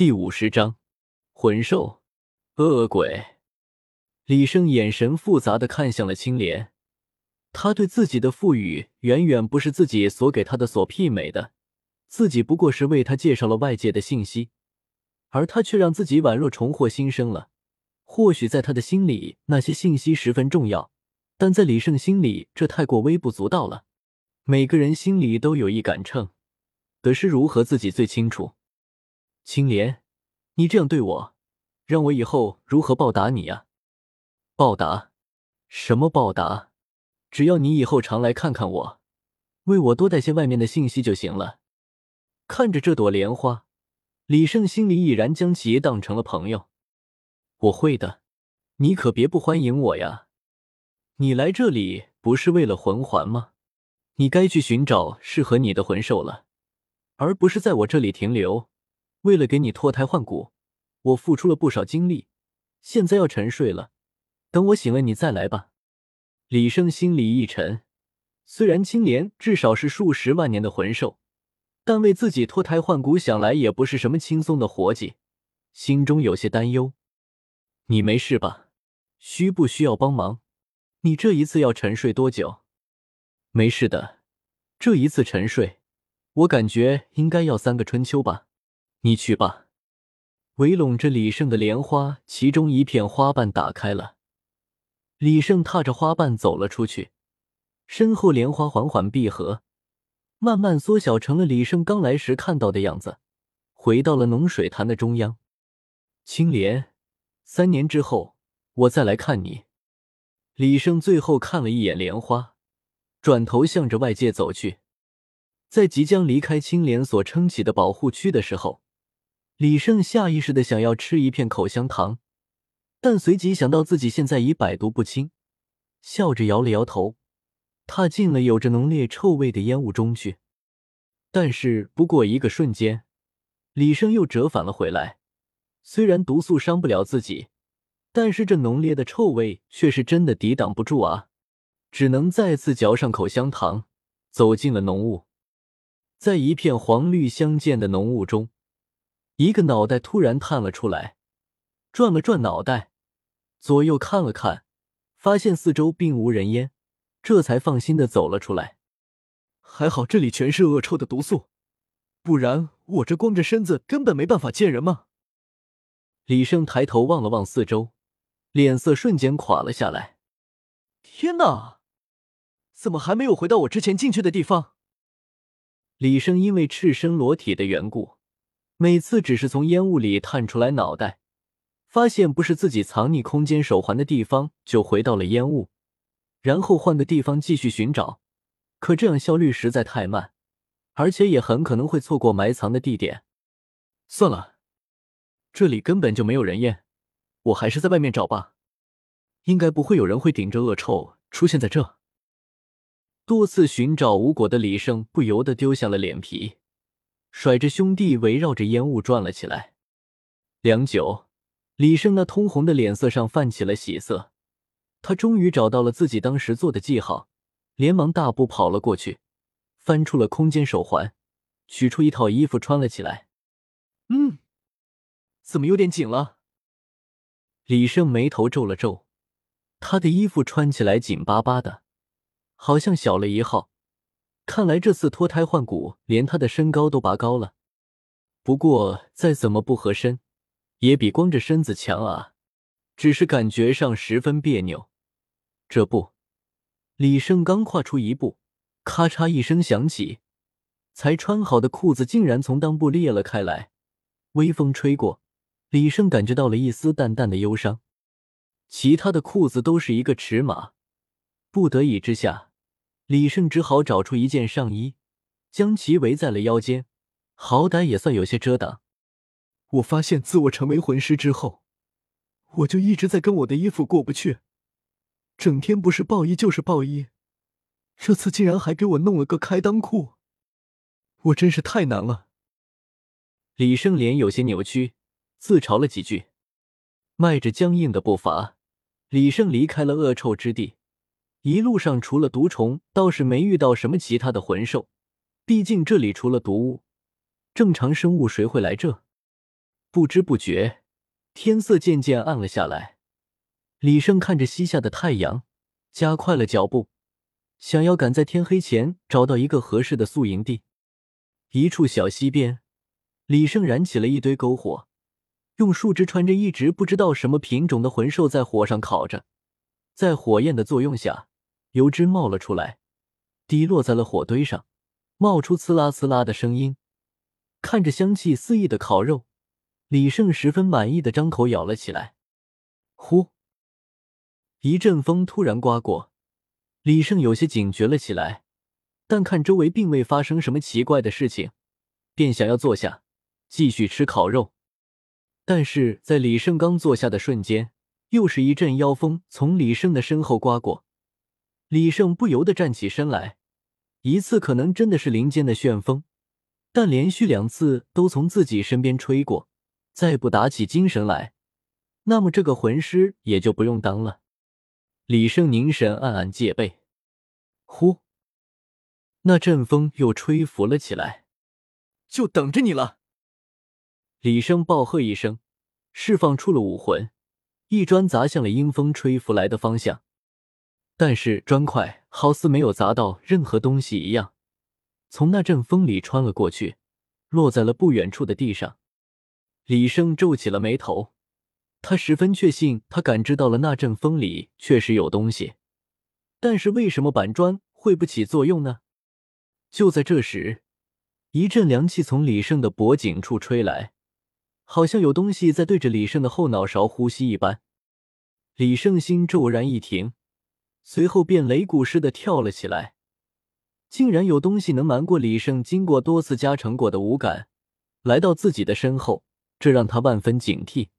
第五十章，魂兽、恶鬼。李胜眼神复杂的看向了青莲，他对自己的赋予远远不是自己所给他的所媲美的，自己不过是为他介绍了外界的信息，而他却让自己宛若重获新生了。或许在他的心里，那些信息十分重要，但在李胜心里，这太过微不足道了。每个人心里都有一杆秤，得失如何，自己最清楚。青莲，你这样对我，让我以后如何报答你呀？报答？什么报答？只要你以后常来看看我，为我多带些外面的信息就行了。看着这朵莲花，李胜心里已然将其当成了朋友。我会的，你可别不欢迎我呀！你来这里不是为了魂环吗？你该去寻找适合你的魂兽了，而不是在我这里停留。为了给你脱胎换骨，我付出了不少精力，现在要沉睡了。等我醒了，你再来吧。李生心里一沉，虽然青莲至少是数十万年的魂兽，但为自己脱胎换骨，想来也不是什么轻松的活计，心中有些担忧。你没事吧？需不需要帮忙？你这一次要沉睡多久？没事的，这一次沉睡，我感觉应该要三个春秋吧。你去吧。围拢着李胜的莲花，其中一片花瓣打开了。李胜踏着花瓣走了出去，身后莲花缓缓闭合，慢慢缩小成了李胜刚来时看到的样子，回到了浓水潭的中央。青莲，三年之后我再来看你。李胜最后看了一眼莲花，转头向着外界走去。在即将离开青莲所撑起的保护区的时候。李胜下意识的想要吃一片口香糖，但随即想到自己现在已百毒不侵，笑着摇了摇头，踏进了有着浓烈臭味的烟雾中去。但是不过一个瞬间，李胜又折返了回来。虽然毒素伤不了自己，但是这浓烈的臭味却是真的抵挡不住啊！只能再次嚼上口香糖，走进了浓雾，在一片黄绿相间的浓雾中。一个脑袋突然探了出来，转了转脑袋，左右看了看，发现四周并无人烟，这才放心的走了出来。还好这里全是恶臭的毒素，不然我这光着身子根本没办法见人吗？李胜抬头望了望四周，脸色瞬间垮了下来。天哪，怎么还没有回到我之前进去的地方？李胜因为赤身裸体的缘故。每次只是从烟雾里探出来脑袋，发现不是自己藏匿空间手环的地方，就回到了烟雾，然后换个地方继续寻找。可这样效率实在太慢，而且也很可能会错过埋藏的地点。算了，这里根本就没有人烟，我还是在外面找吧。应该不会有人会顶着恶臭出现在这。多次寻找无果的李胜不由得丢下了脸皮。甩着兄弟围绕着烟雾转了起来，良久，李胜那通红的脸色上泛起了喜色，他终于找到了自己当时做的记号，连忙大步跑了过去，翻出了空间手环，取出一套衣服穿了起来。嗯，怎么有点紧了？李胜眉头皱了皱，他的衣服穿起来紧巴巴的，好像小了一号。看来这次脱胎换骨，连他的身高都拔高了。不过再怎么不合身，也比光着身子强啊。只是感觉上十分别扭。这不，李胜刚跨出一步，咔嚓一声响起，才穿好的裤子竟然从裆部裂了开来。微风吹过，李胜感觉到了一丝淡淡的忧伤。其他的裤子都是一个尺码，不得已之下。李胜只好找出一件上衣，将其围在了腰间，好歹也算有些遮挡。我发现自我成为魂师之后，我就一直在跟我的衣服过不去，整天不是暴衣就是暴衣，这次竟然还给我弄了个开裆裤，我真是太难了。李胜脸有些扭曲，自嘲了几句，迈着僵硬的步伐，李胜离开了恶臭之地。一路上除了毒虫，倒是没遇到什么其他的魂兽。毕竟这里除了毒物，正常生物谁会来这？不知不觉，天色渐渐暗了下来。李胜看着西下的太阳，加快了脚步，想要赶在天黑前找到一个合适的宿营地。一处小溪边，李胜燃起了一堆篝火，用树枝穿着一直不知道什么品种的魂兽在火上烤着，在火焰的作用下，油脂冒了出来，滴落在了火堆上，冒出呲啦呲啦的声音。看着香气四溢的烤肉，李胜十分满意的张口咬了起来。呼！一阵风突然刮过，李胜有些警觉了起来。但看周围并未发生什么奇怪的事情，便想要坐下继续吃烤肉。但是在李胜刚坐下的瞬间，又是一阵妖风从李胜的身后刮过，李胜不由得站起身来。一次可能真的是林间的旋风，但连续两次都从自己身边吹过，再不打起精神来，那么这个魂师也就不用当了。李胜凝神，暗暗戒备。呼！那阵风又吹拂了起来，就等着你了。李胜暴喝一声，释放出了武魂，一砖砸向了阴风吹拂来的方向。但是砖块好似没有砸到任何东西一样，从那阵风里穿了过去，落在了不远处的地上。李生皱起了眉头，他十分确信他感知到了那阵风里确实有东西，但是为什么板砖会不起作用呢？就在这时，一阵凉气从李胜的脖颈处吹来，好像有东西在对着李胜的后脑勺呼吸一般。李胜心骤然一停，随后便擂鼓似的跳了起来。竟然有东西能瞒过李胜经过多次加成过的五感，来到自己的身后，这让他万分警惕。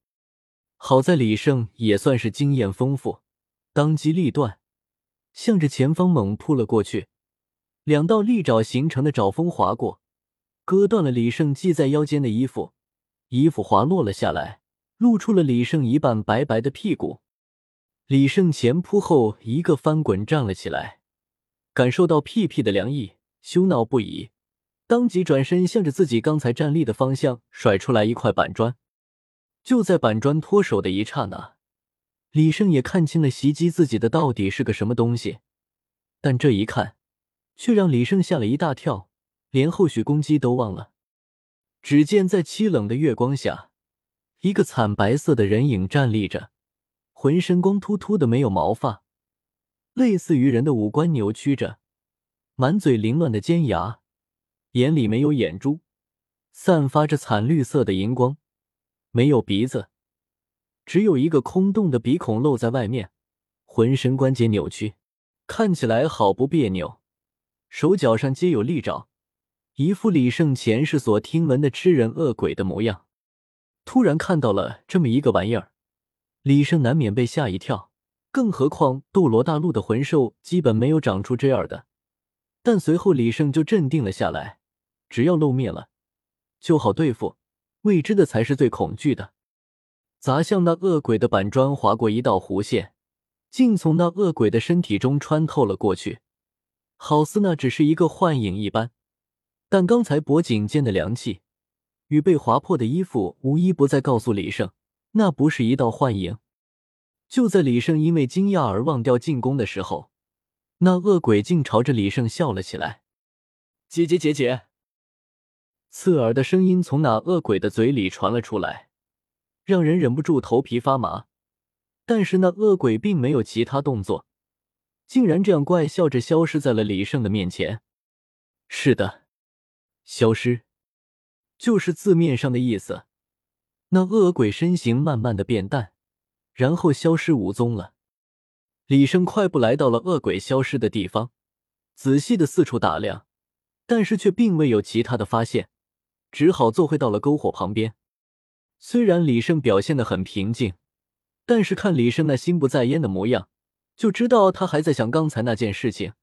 好在李胜也算是经验丰富，当机立断，向着前方猛扑了过去。两道利爪形成的爪风划过，割断了李胜系在腰间的衣服，衣服滑落了下来，露出了李胜一半白白的屁股。李胜前扑后一个翻滚站了起来，感受到屁屁的凉意，羞恼不已，当即转身向着自己刚才站立的方向甩出来一块板砖。就在板砖脱手的一刹那，李胜也看清了袭击自己的到底是个什么东西，但这一看。却让李胜吓了一大跳，连后续攻击都忘了。只见在凄冷的月光下，一个惨白色的人影站立着，浑身光秃秃的，没有毛发，类似于人的五官扭曲着，满嘴凌乱的尖牙，眼里没有眼珠，散发着惨绿色的荧光，没有鼻子，只有一个空洞的鼻孔露在外面，浑身关节扭曲，看起来好不别扭。手脚上皆有利爪，一副李胜前世所听闻的吃人恶鬼的模样。突然看到了这么一个玩意儿，李胜难免被吓一跳。更何况斗罗大陆的魂兽基本没有长出这样的。但随后李胜就镇定了下来，只要露面了，就好对付。未知的才是最恐惧的。砸向那恶鬼的板砖划过一道弧线，竟从那恶鬼的身体中穿透了过去。好似那只是一个幻影一般，但刚才脖颈间的凉气与被划破的衣服，无一不在告诉李胜，那不是一道幻影。就在李胜因为惊讶而忘掉进攻的时候，那恶鬼竟朝着李胜笑了起来。姐姐姐姐，刺耳的声音从那恶鬼的嘴里传了出来，让人忍不住头皮发麻。但是那恶鬼并没有其他动作。竟然这样怪笑着消失在了李胜的面前。是的，消失，就是字面上的意思。那恶鬼身形慢慢的变淡，然后消失无踪了。李胜快步来到了恶鬼消失的地方，仔细的四处打量，但是却并未有其他的发现，只好坐回到了篝火旁边。虽然李胜表现的很平静，但是看李胜那心不在焉的模样。就知道他还在想刚才那件事情。